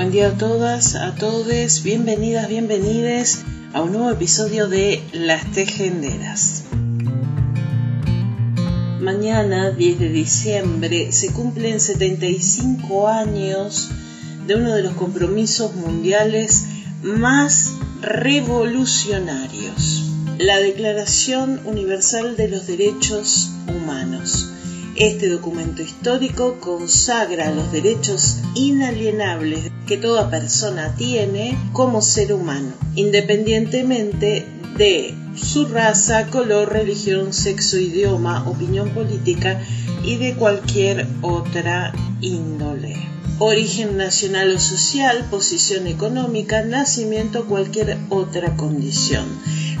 Buen día a todas, a todos, bienvenidas, bienvenides a un nuevo episodio de Las Tejenderas. Mañana, 10 de diciembre, se cumplen 75 años de uno de los compromisos mundiales más revolucionarios, la Declaración Universal de los Derechos Humanos este documento histórico consagra los derechos inalienables que toda persona tiene como ser humano, independientemente de su raza, color, religión, sexo, idioma, opinión política y de cualquier otra índole. Origen nacional o social, posición económica, nacimiento, cualquier otra condición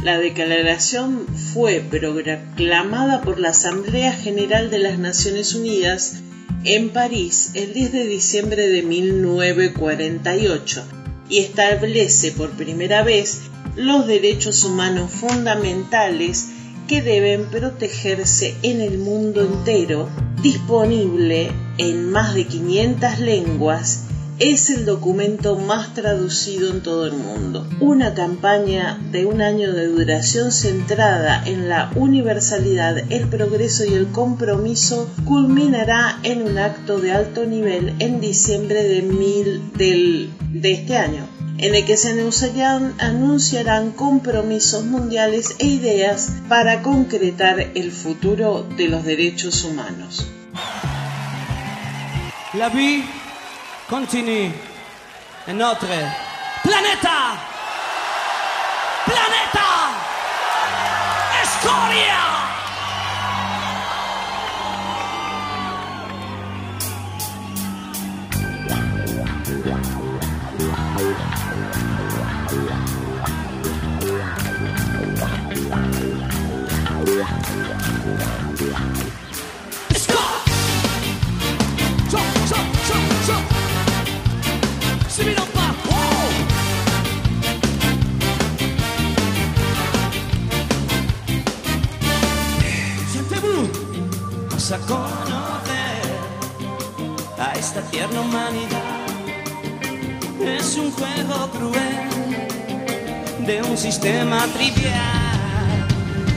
la declaración fue proclamada por la Asamblea General de las Naciones Unidas en París el 10 de diciembre de 1948 y establece por primera vez los derechos humanos fundamentales que deben protegerse en el mundo entero, disponible en más de 500 lenguas es el documento más traducido en todo el mundo. Una campaña de un año de duración centrada en la universalidad, el progreso y el compromiso culminará en un acto de alto nivel en diciembre de, este año en el que se anunciarán, anunciarán compromisos mundiales e ideas para concretar el futuro de los derechos humanos. La vi continue. Et notre planète, planète, Escoria. A conocer a esta tierna humanidad. Es un juego cruel de un sistema trivial.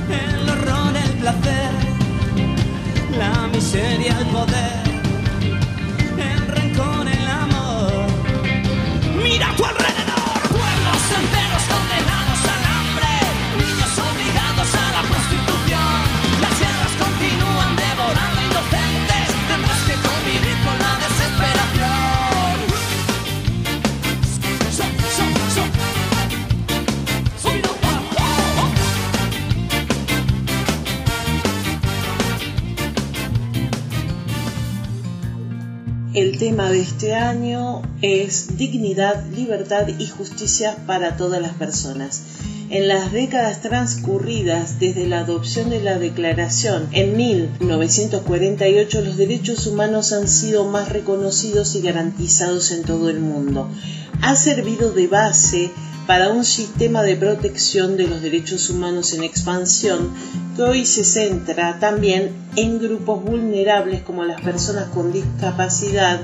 El horror, el placer, la miseria, el poder, el rencor, el amor. Mira tu alrededor, de este año es dignidad, libertad y justicia para todas las personas. En las décadas transcurridas desde la adopción de la Declaración en 1948, los derechos humanos han sido más reconocidos y garantizados en todo el mundo. Ha servido de base para un sistema de protección de los derechos humanos en expansión que hoy se centra también en grupos vulnerables como las personas con discapacidad,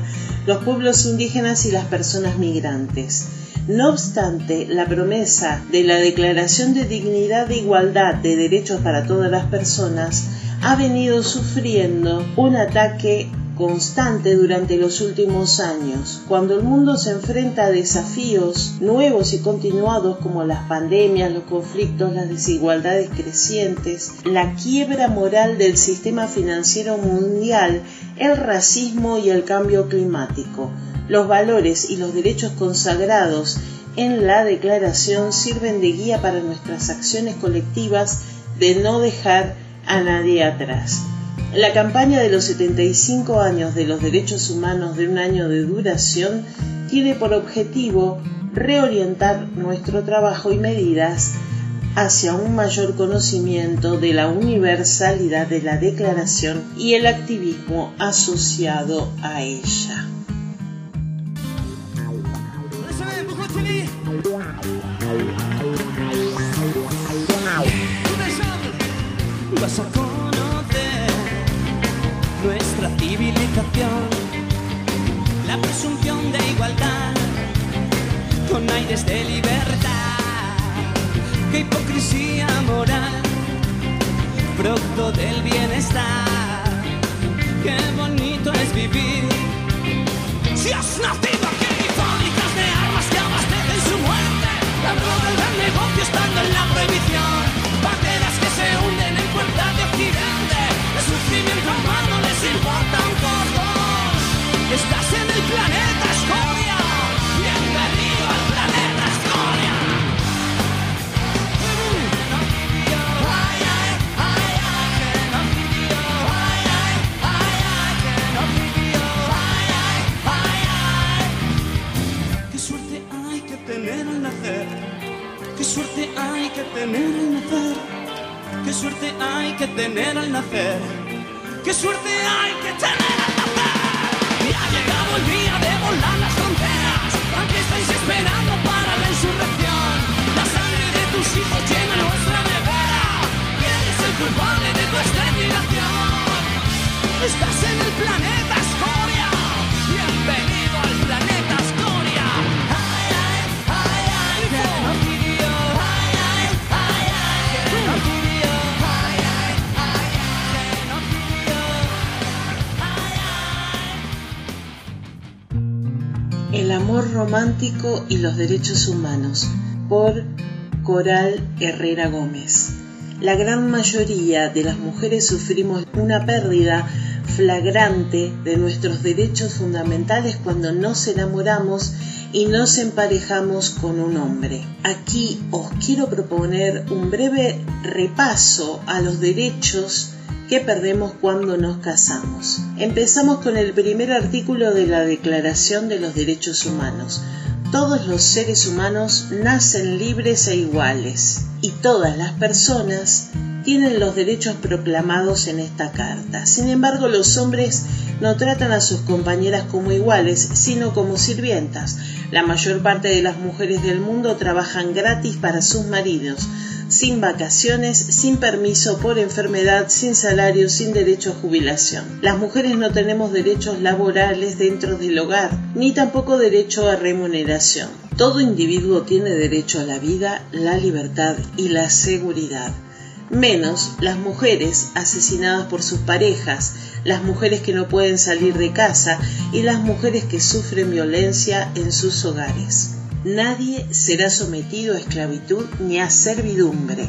los pueblos indígenas y las personas migrantes. No obstante, la promesa de la Declaración de Dignidad e Igualdad de Derechos para todas las personas ha venido sufriendo un ataque constante durante los últimos años. Cuando el mundo se enfrenta a desafíos nuevos y continuados como las pandemias, los conflictos, las desigualdades crecientes, la quiebra moral del sistema financiero mundial, el racismo y el cambio climático, los valores y los derechos consagrados en la declaración sirven de guía para nuestras acciones colectivas de no dejar a nadie atrás. La campaña de los 75 años de los derechos humanos de un año de duración tiene por objetivo reorientar nuestro trabajo y medidas hacia un mayor conocimiento de la universalidad de la declaración y el activismo asociado a ella. Civilización, la presunción de igualdad, con aires de libertad, qué hipocresía moral, producto del bienestar, qué bonito es vivir. Si has nacido aquí, fábricas de armas que abastecen su muerte, la droga, el gran negocio estando en la prohibición, y los derechos humanos por Coral Herrera Gómez. La gran mayoría de las mujeres sufrimos una pérdida flagrante de nuestros derechos fundamentales cuando nos enamoramos y nos emparejamos con un hombre. Aquí os quiero proponer un breve repaso a los derechos que perdemos cuando nos casamos. Empezamos con el primer artículo de la Declaración de los Derechos Humanos. Todos los seres humanos nacen libres e iguales y todas las personas tienen los derechos proclamados en esta carta. Sin embargo, los hombres no tratan a sus compañeras como iguales, sino como sirvientas. La mayor parte de las mujeres del mundo trabajan gratis para sus maridos, sin vacaciones, sin permiso por enfermedad, sin salario, sin derecho a jubilación. Las mujeres no tenemos derechos laborales dentro del hogar, ni tampoco derecho a remuneración. Todo individuo tiene derecho a la vida, la libertad y la seguridad menos las mujeres asesinadas por sus parejas, las mujeres que no pueden salir de casa y las mujeres que sufren violencia en sus hogares. Nadie será sometido a esclavitud ni a servidumbre,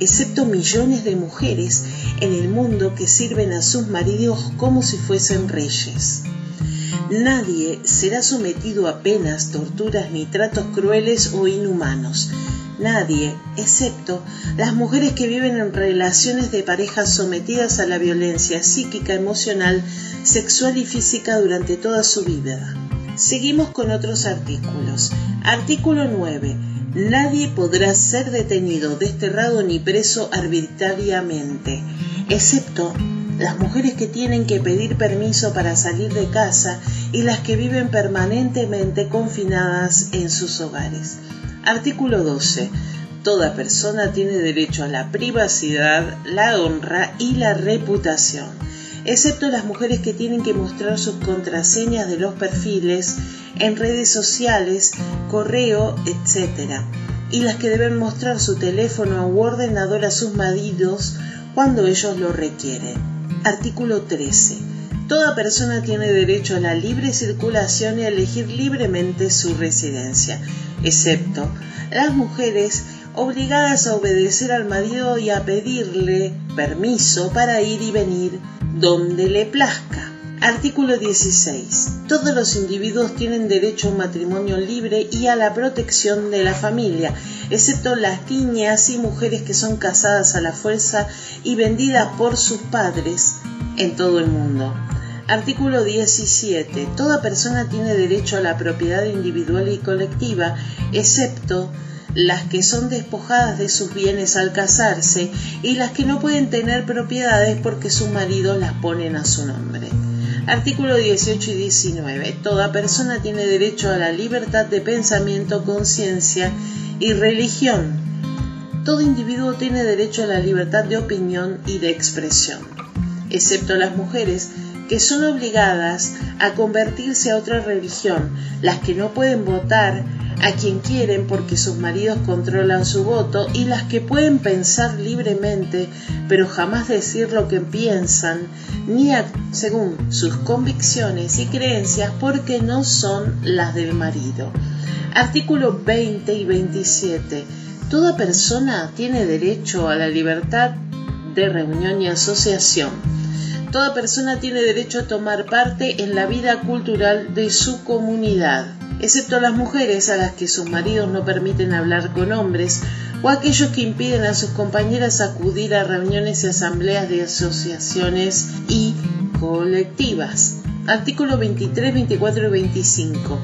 excepto millones de mujeres en el mundo que sirven a sus maridos como si fuesen reyes. Nadie será sometido a penas, torturas ni tratos crueles o inhumanos. Nadie, excepto las mujeres que viven en relaciones de pareja sometidas a la violencia psíquica, emocional, sexual y física durante toda su vida. Seguimos con otros artículos. Artículo 9. Nadie podrá ser detenido, desterrado ni preso arbitrariamente, excepto las mujeres que tienen que pedir permiso para salir de casa y las que viven permanentemente confinadas en sus hogares. Artículo 12. Toda persona tiene derecho a la privacidad, la honra y la reputación, excepto las mujeres que tienen que mostrar sus contraseñas de los perfiles en redes sociales, correo, etc. Y las que deben mostrar su teléfono u ordenador a sus maridos cuando ellos lo requieren. Artículo 13. Toda persona tiene derecho a la libre circulación y a elegir libremente su residencia, excepto las mujeres obligadas a obedecer al marido y a pedirle permiso para ir y venir donde le plazca. Artículo 16. Todos los individuos tienen derecho a un matrimonio libre y a la protección de la familia, excepto las niñas y mujeres que son casadas a la fuerza y vendidas por sus padres en todo el mundo. Artículo 17. Toda persona tiene derecho a la propiedad individual y colectiva, excepto las que son despojadas de sus bienes al casarse y las que no pueden tener propiedades porque sus maridos las ponen a su nombre. Artículo 18 y 19. Toda persona tiene derecho a la libertad de pensamiento, conciencia y religión. Todo individuo tiene derecho a la libertad de opinión y de expresión, excepto las mujeres que son obligadas a convertirse a otra religión, las que no pueden votar a quien quieren porque sus maridos controlan su voto y las que pueden pensar libremente pero jamás decir lo que piensan ni según sus convicciones y creencias porque no son las del marido. Artículo 20 y 27. Toda persona tiene derecho a la libertad de reunión y asociación. Toda persona tiene derecho a tomar parte en la vida cultural de su comunidad excepto las mujeres a las que sus maridos no permiten hablar con hombres o aquellos que impiden a sus compañeras acudir a reuniones y asambleas de asociaciones y colectivas. Artículo 23, 24 y 25.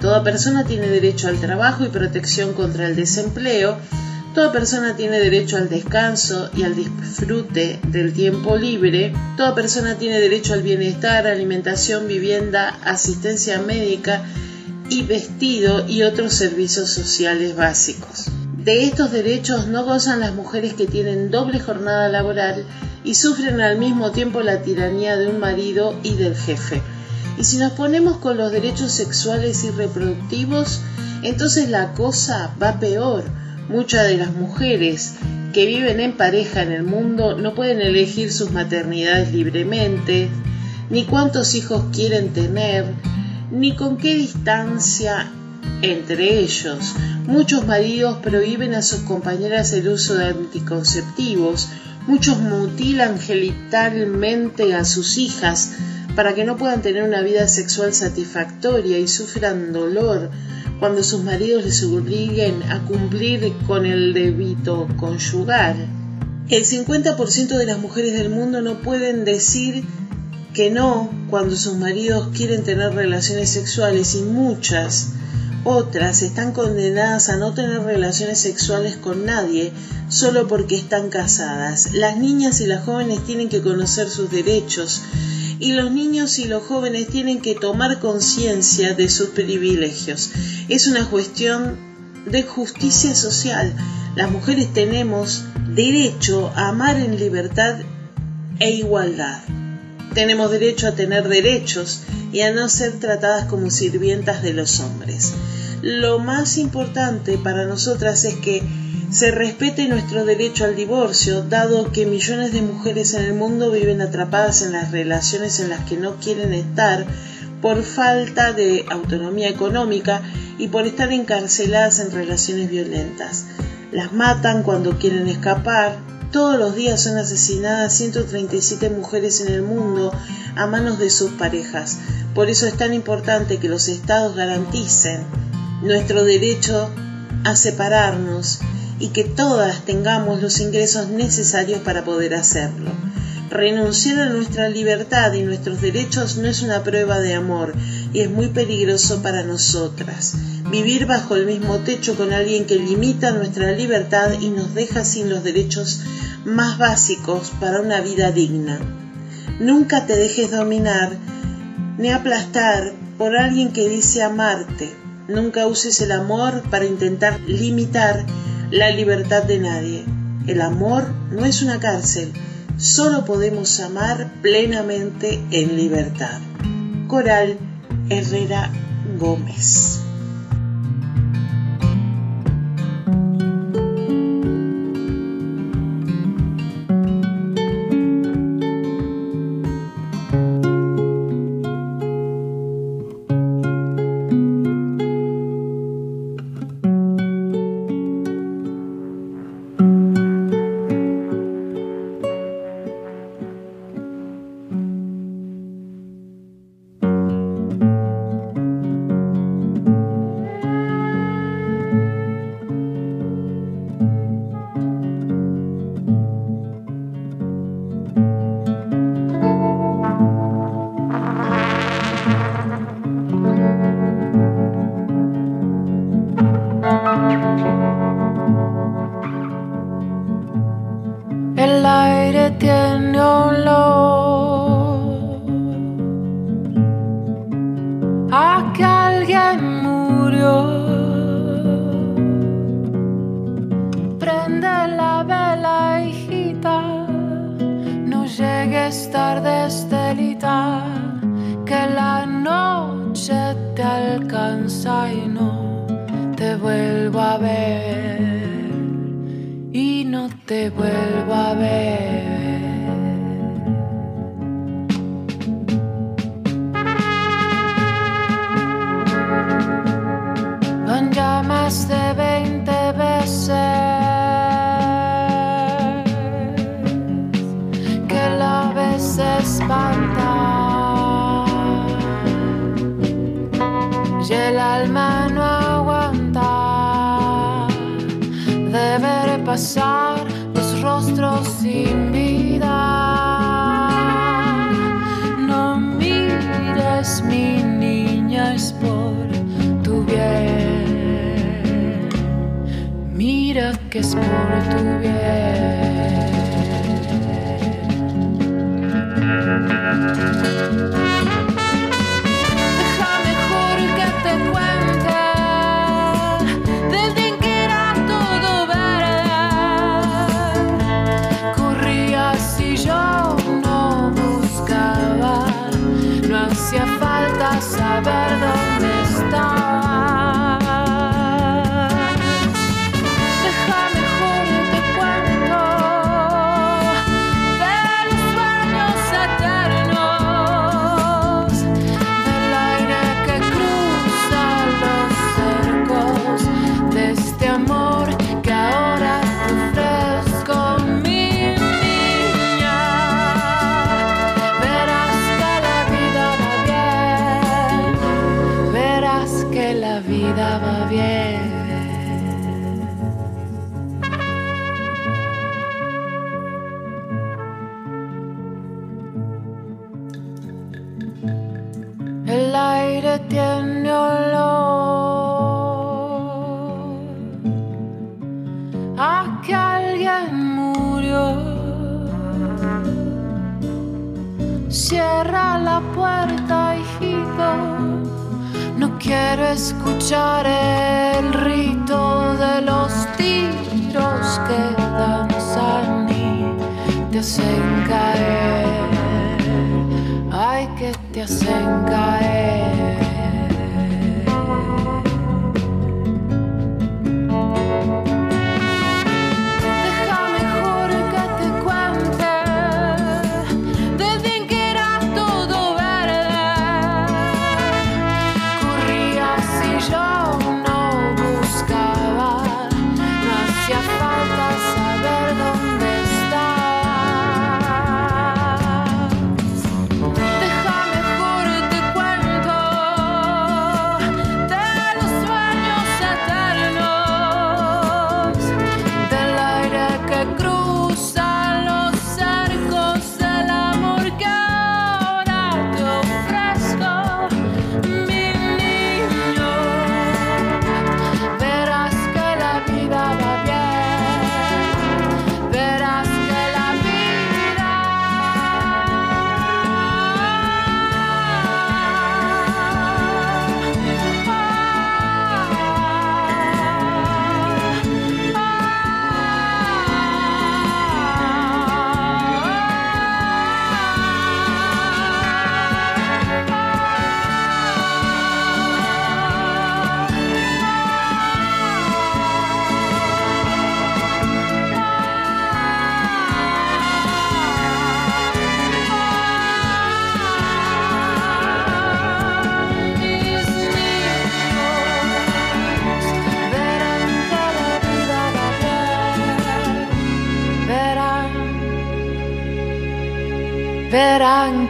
Toda persona tiene derecho al trabajo y protección contra el desempleo. Toda persona tiene derecho al descanso y al disfrute del tiempo libre. Toda persona tiene derecho al bienestar, alimentación, vivienda, asistencia médica y vestido y otros servicios sociales básicos. De estos derechos no gozan las mujeres que tienen doble jornada laboral y sufren al mismo tiempo la tiranía de un marido y del jefe. Y si nos ponemos con los derechos sexuales y reproductivos, entonces la cosa va peor. Muchas de las mujeres que viven en pareja en el mundo no pueden elegir sus maternidades libremente, ni cuántos hijos quieren tener, ni con qué distancia entre ellos. Muchos maridos prohíben a sus compañeras el uso de anticonceptivos, muchos mutilan genitalmente a sus hijas para que no puedan tener una vida sexual satisfactoria y sufran dolor cuando sus maridos les obliguen a cumplir con el débito conyugal. El 50% de las mujeres del mundo no pueden decir que no cuando sus maridos quieren tener relaciones sexuales y muchas otras están condenadas a no tener relaciones sexuales con nadie solo porque están casadas. Las niñas y las jóvenes tienen que conocer sus derechos y los niños y los jóvenes tienen que tomar conciencia de sus privilegios. Es una cuestión de justicia social. Las mujeres tenemos derecho a amar en libertad e igualdad. Tenemos derecho a tener derechos y a no ser tratadas como sirvientas de los hombres. Lo más importante para nosotras es que se respete nuestro derecho al divorcio, dado que millones de mujeres en el mundo viven atrapadas en las relaciones en las que no quieren estar por falta de autonomía económica y por estar encarceladas en relaciones violentas. Las matan cuando quieren escapar, todos los días son asesinadas 137 mujeres en el mundo a manos de sus parejas. Por eso es tan importante que los estados garanticen nuestro derecho a separarnos y que todas tengamos los ingresos necesarios para poder hacerlo. Renunciar a nuestra libertad y nuestros derechos no es una prueba de amor y es muy peligroso para nosotras. Vivir bajo el mismo techo con alguien que limita nuestra libertad y nos deja sin los derechos más básicos para una vida digna. Nunca te dejes dominar ni aplastar por alguien que dice amarte. Nunca uses el amor para intentar limitar la libertad de nadie. El amor no es una cárcel, solo podemos amar plenamente en libertad. Coral Herrera Gómez. Los rostros sin vida. No mires mi niña es por tu bien. Mira que es por tu bien.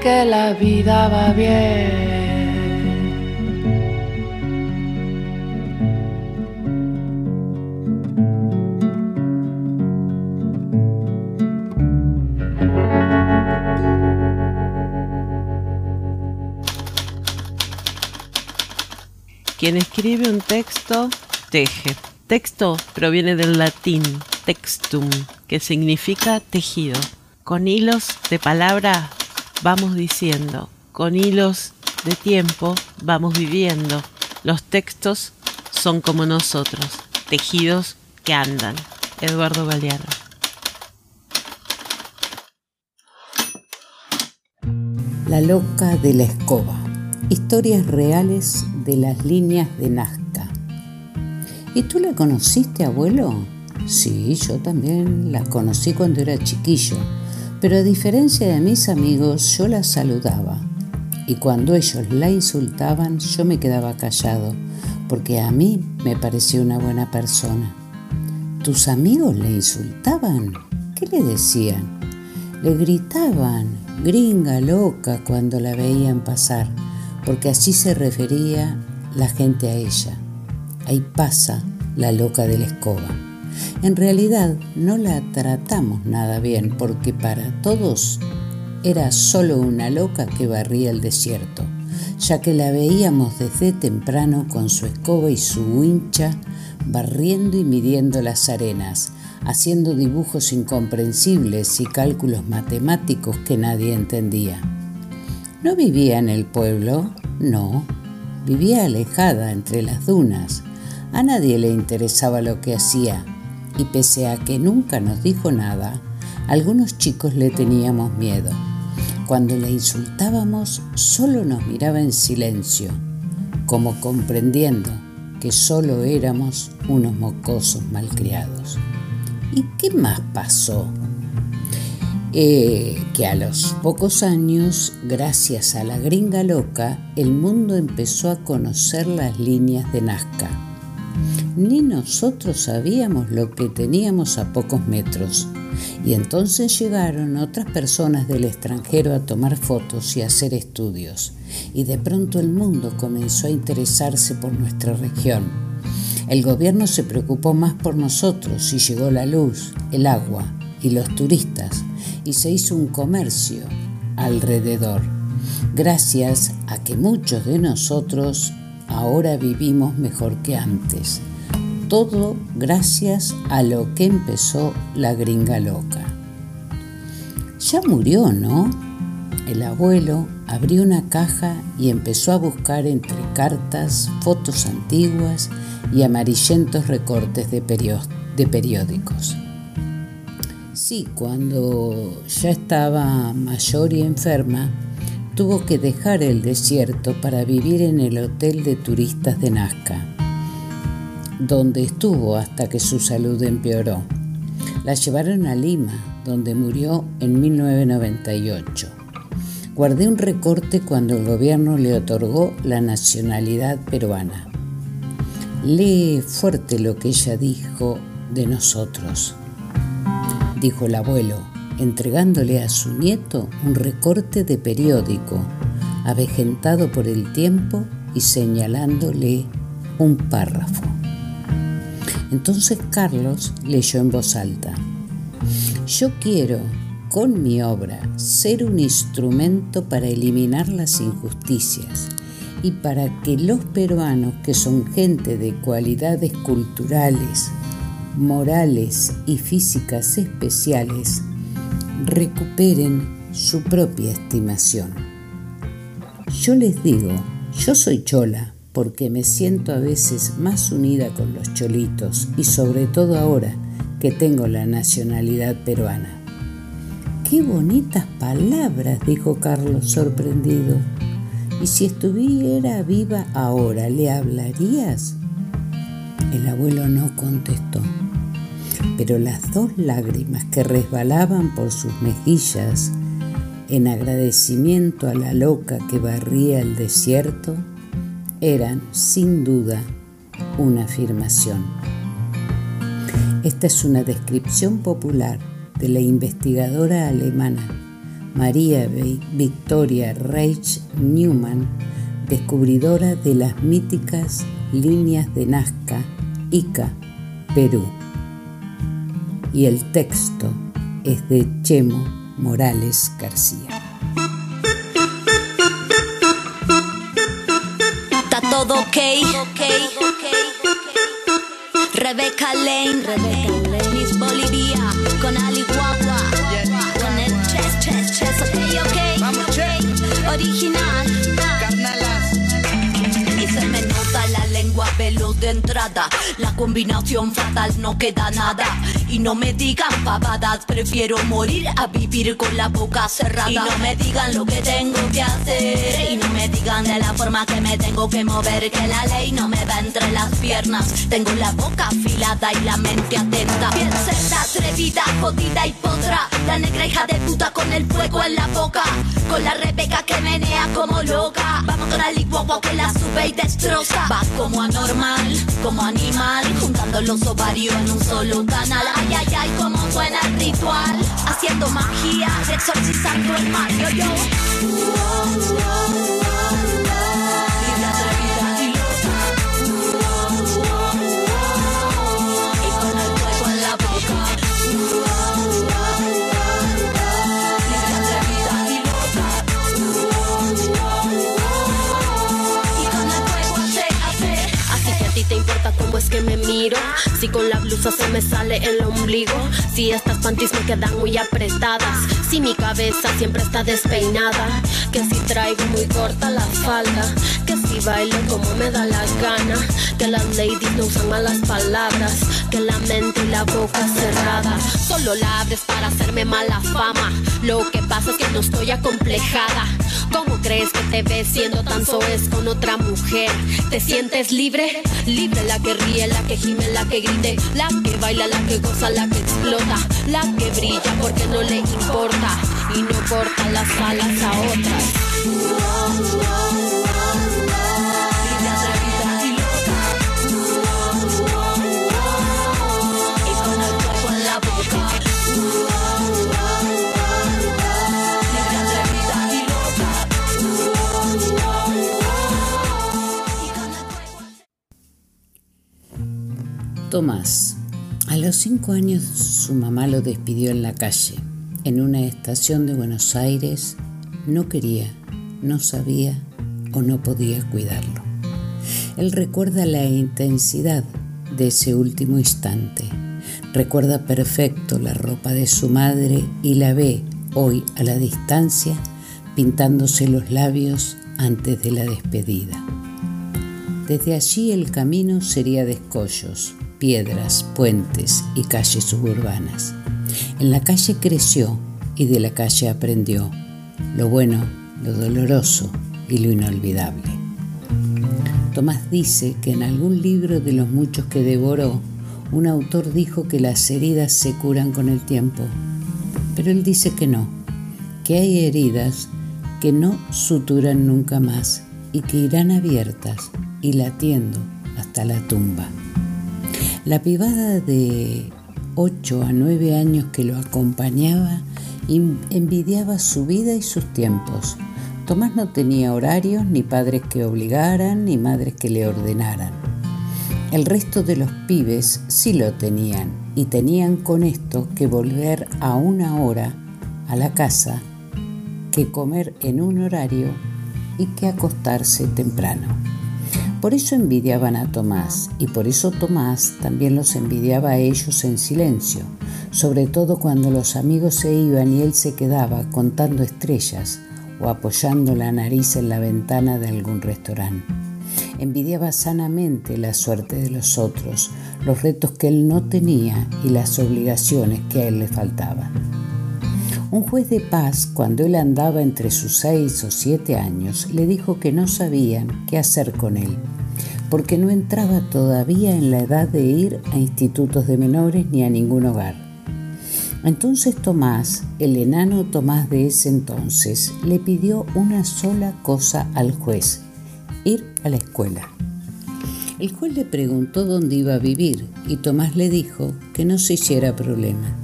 Que la vida va bien. Quien escribe un texto, teje. Texto proviene del latín textum, que significa tejido. Con hilos de palabra vamos diciendo, con hilos de tiempo vamos viviendo. Los textos son como nosotros, tejidos que andan. Eduardo Galeano. La loca de la escoba. Historias reales de las líneas de Nazca. ¿Y tú la conociste, abuelo? Sí, yo también la conocí cuando era chiquillo, pero a diferencia de mis amigos, yo la saludaba. Y cuando ellos la insultaban, yo me quedaba callado, porque a mí me parecía una buena persona. ¿Tus amigos le insultaban? ¿Qué le decían? Le gritaban, gringa loca, cuando la veían pasar, porque así se refería la gente a ella. Ahí pasa la loca de la escoba. En realidad no la tratamos nada bien porque para todos era solo una loca que barría el desierto, ya que la veíamos desde temprano con su escoba y su wincha barriendo y midiendo las arenas, haciendo dibujos incomprensibles y cálculos matemáticos que nadie entendía. ¿No vivía en el pueblo? No, vivía alejada entre las dunas. A nadie le interesaba lo que hacía y pese a que nunca nos dijo nada, algunos chicos le teníamos miedo. Cuando la insultábamos, solo nos miraba en silencio, como comprendiendo que solo éramos unos mocosos malcriados. ¿Y qué más pasó? Eh, que a los pocos años, gracias a la gringa loca, el mundo empezó a conocer las líneas de Nazca. Ni nosotros sabíamos lo que teníamos a pocos metros. Y entonces llegaron otras personas del extranjero a tomar fotos y hacer estudios. Y de pronto el mundo comenzó a interesarse por nuestra región. El gobierno se preocupó más por nosotros y llegó la luz, el agua y los turistas y se hizo un comercio alrededor, gracias a que muchos de nosotros ahora vivimos mejor que antes. Todo gracias a lo que empezó la gringa loca. Ya murió, ¿no? El abuelo abrió una caja y empezó a buscar entre cartas, fotos antiguas y amarillentos recortes de, de periódicos. Sí, cuando ya estaba mayor y enferma, tuvo que dejar el desierto para vivir en el hotel de turistas de Nazca, donde estuvo hasta que su salud empeoró. La llevaron a Lima, donde murió en 1998. Guardé un recorte cuando el gobierno le otorgó la nacionalidad peruana. Lee fuerte lo que ella dijo de nosotros dijo el abuelo, entregándole a su nieto un recorte de periódico, avejentado por el tiempo y señalándole un párrafo. Entonces Carlos leyó en voz alta, Yo quiero, con mi obra, ser un instrumento para eliminar las injusticias y para que los peruanos, que son gente de cualidades culturales, morales y físicas especiales recuperen su propia estimación. Yo les digo, yo soy chola porque me siento a veces más unida con los cholitos y sobre todo ahora que tengo la nacionalidad peruana. Qué bonitas palabras, dijo Carlos sorprendido. ¿Y si estuviera viva ahora, le hablarías? El abuelo no contestó, pero las dos lágrimas que resbalaban por sus mejillas en agradecimiento a la loca que barría el desierto eran, sin duda, una afirmación. Esta es una descripción popular de la investigadora alemana María Victoria Reich Newman, descubridora de las míticas líneas de Nazca Ica, Perú. Y el texto es de Chemo Morales García. Todo ok. Rebeca Lane, Miss Bolivia, con Ali Guagua, con el chess, chess, chess, ok, ok, original. Y se me nota la lengua veloz de entrada, la combinación fatal no queda nada. Y no me digan pavadas, prefiero morir a vivir con la boca cerrada. Y no me digan lo que tengo que hacer. Y no me digan de la forma que me tengo que mover. Que la ley no me va entre las Tengo la boca afilada y la mente atenta. Bien cerda, atrevida, jodida y potra. La negra hija de puta con el fuego en la boca. Con la rebeca que menea como loca. Vamos con la licuagua que la sube y destroza. Va como anormal, como animal. Juntando los ovarios en un solo canal. Ay, ay, ay, como suena el ritual. Haciendo magia, exorcizando el mal. Yo, yo. Si con la blusa se me sale el ombligo. Si estas panties me quedan muy apretadas. Si mi cabeza siempre está despeinada. Que si traigo muy corta la falda. Que si bailo como me da la gana. Que las ladies no usan malas palabras. Que la mente y la boca cerrada. Solo la abres para hacerme mala fama. Lo que pasa es que no estoy acomplejada. ¿Cómo crees que te ves siendo tan soez con otra mujer? ¿Te sientes libre? Libre la que ríe, la que gime, la que grite, la que baila, la que goza, la que explota, la que brilla porque no le importa y no corta las alas a otras. Tomás. A los cinco años su mamá lo despidió en la calle, en una estación de Buenos Aires. No quería, no sabía o no podía cuidarlo. Él recuerda la intensidad de ese último instante. Recuerda perfecto la ropa de su madre y la ve hoy a la distancia pintándose los labios antes de la despedida. Desde allí el camino sería de escollos, piedras, puentes y calles suburbanas. En la calle creció y de la calle aprendió lo bueno, lo doloroso y lo inolvidable. Tomás dice que en algún libro de los muchos que devoró, un autor dijo que las heridas se curan con el tiempo, pero él dice que no, que hay heridas que no suturan nunca más y que irán abiertas y latiendo hasta la tumba. La pibada de 8 a 9 años que lo acompañaba envidiaba su vida y sus tiempos. Tomás no tenía horarios, ni padres que obligaran, ni madres que le ordenaran. El resto de los pibes sí lo tenían y tenían con esto que volver a una hora a la casa, que comer en un horario y que acostarse temprano. Por eso envidiaban a Tomás y por eso Tomás también los envidiaba a ellos en silencio, sobre todo cuando los amigos se iban y él se quedaba contando estrellas o apoyando la nariz en la ventana de algún restaurante. Envidiaba sanamente la suerte de los otros, los retos que él no tenía y las obligaciones que a él le faltaban. Un juez de paz, cuando él andaba entre sus seis o siete años, le dijo que no sabían qué hacer con él, porque no entraba todavía en la edad de ir a institutos de menores ni a ningún hogar. Entonces Tomás, el enano Tomás de ese entonces, le pidió una sola cosa al juez, ir a la escuela. El juez le preguntó dónde iba a vivir y Tomás le dijo que no se hiciera problema,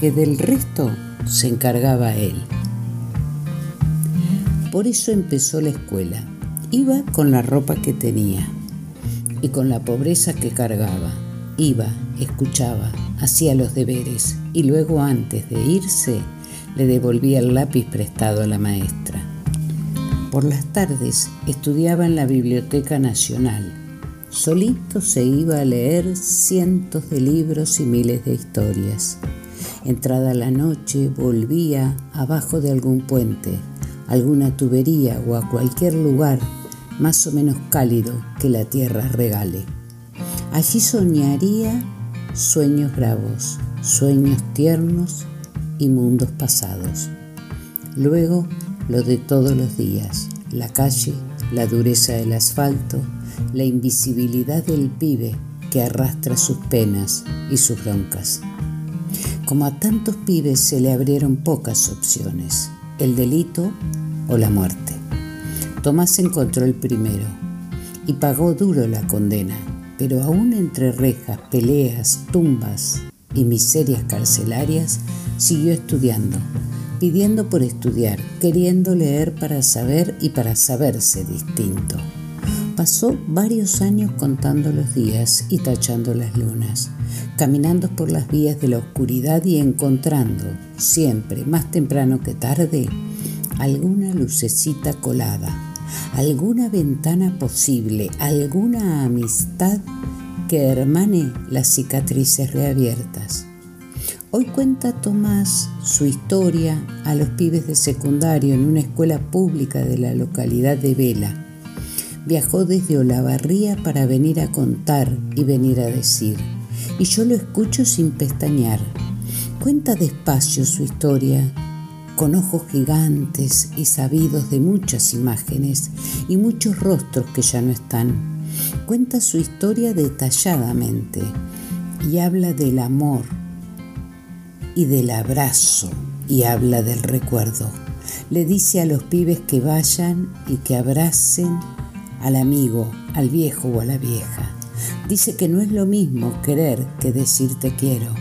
que del resto se encargaba él. Por eso empezó la escuela. Iba con la ropa que tenía y con la pobreza que cargaba. Iba, escuchaba, hacía los deberes y luego antes de irse le devolvía el lápiz prestado a la maestra. Por las tardes estudiaba en la Biblioteca Nacional. Solito se iba a leer cientos de libros y miles de historias. Entrada la noche volvía abajo de algún puente, alguna tubería o a cualquier lugar más o menos cálido que la tierra regale. Allí soñaría sueños bravos, sueños tiernos y mundos pasados. Luego lo de todos los días, la calle, la dureza del asfalto, la invisibilidad del pibe que arrastra sus penas y sus broncas. Como a tantos pibes se le abrieron pocas opciones, el delito o la muerte. Tomás encontró el primero y pagó duro la condena, pero aún entre rejas, peleas, tumbas y miserias carcelarias, siguió estudiando, pidiendo por estudiar, queriendo leer para saber y para saberse distinto. Pasó varios años contando los días y tachando las lunas, caminando por las vías de la oscuridad y encontrando, siempre más temprano que tarde, alguna lucecita colada, alguna ventana posible, alguna amistad que hermane las cicatrices reabiertas. Hoy cuenta Tomás su historia a los pibes de secundario en una escuela pública de la localidad de Vela. Viajó desde Olavarría para venir a contar y venir a decir. Y yo lo escucho sin pestañear. Cuenta despacio su historia, con ojos gigantes y sabidos de muchas imágenes y muchos rostros que ya no están. Cuenta su historia detalladamente y habla del amor y del abrazo y habla del recuerdo. Le dice a los pibes que vayan y que abracen al amigo, al viejo o a la vieja. Dice que no es lo mismo querer que decir te quiero,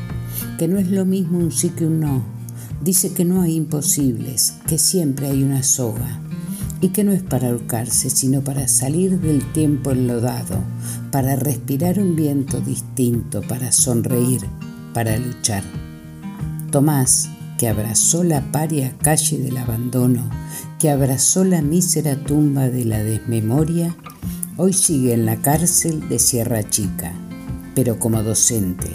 que no es lo mismo un sí que un no. Dice que no hay imposibles, que siempre hay una soga y que no es para ahorcarse, sino para salir del tiempo enlodado, para respirar un viento distinto, para sonreír, para luchar. Tomás, que abrazó la paria calle del abandono, que abrazó la mísera tumba de la desmemoria, hoy sigue en la cárcel de Sierra Chica, pero como docente.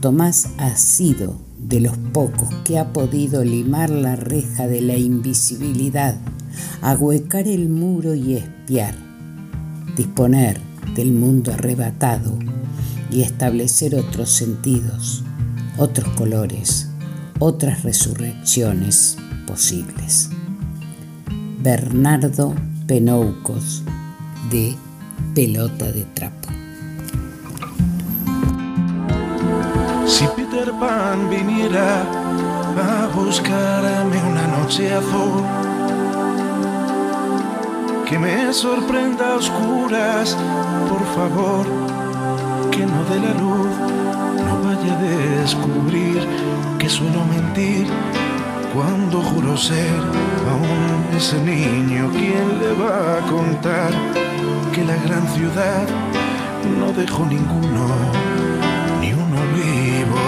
Tomás ha sido de los pocos que ha podido limar la reja de la invisibilidad, ahuecar el muro y espiar, disponer del mundo arrebatado y establecer otros sentidos, otros colores, otras resurrecciones posibles. Bernardo Penoucos de Pelota de Trapo. Si Peter Pan viniera a buscarme una noche azul, que me sorprenda a oscuras, por favor, que no dé la luz, no vaya a descubrir que suelo mentir cuando juro ser aún ese niño quien le va a contar que la gran ciudad no dejó ninguno, ni uno vivo.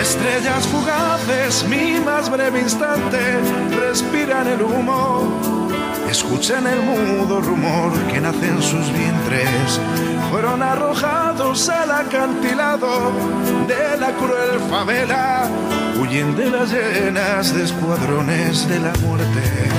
Estrellas fugaces, mi más breve instante, respiran el humo, escuchan el mudo rumor que nace en sus vientres. Fueron arrojados al acantilado de la cruel favela, huyen de las llenas de escuadrones de la muerte.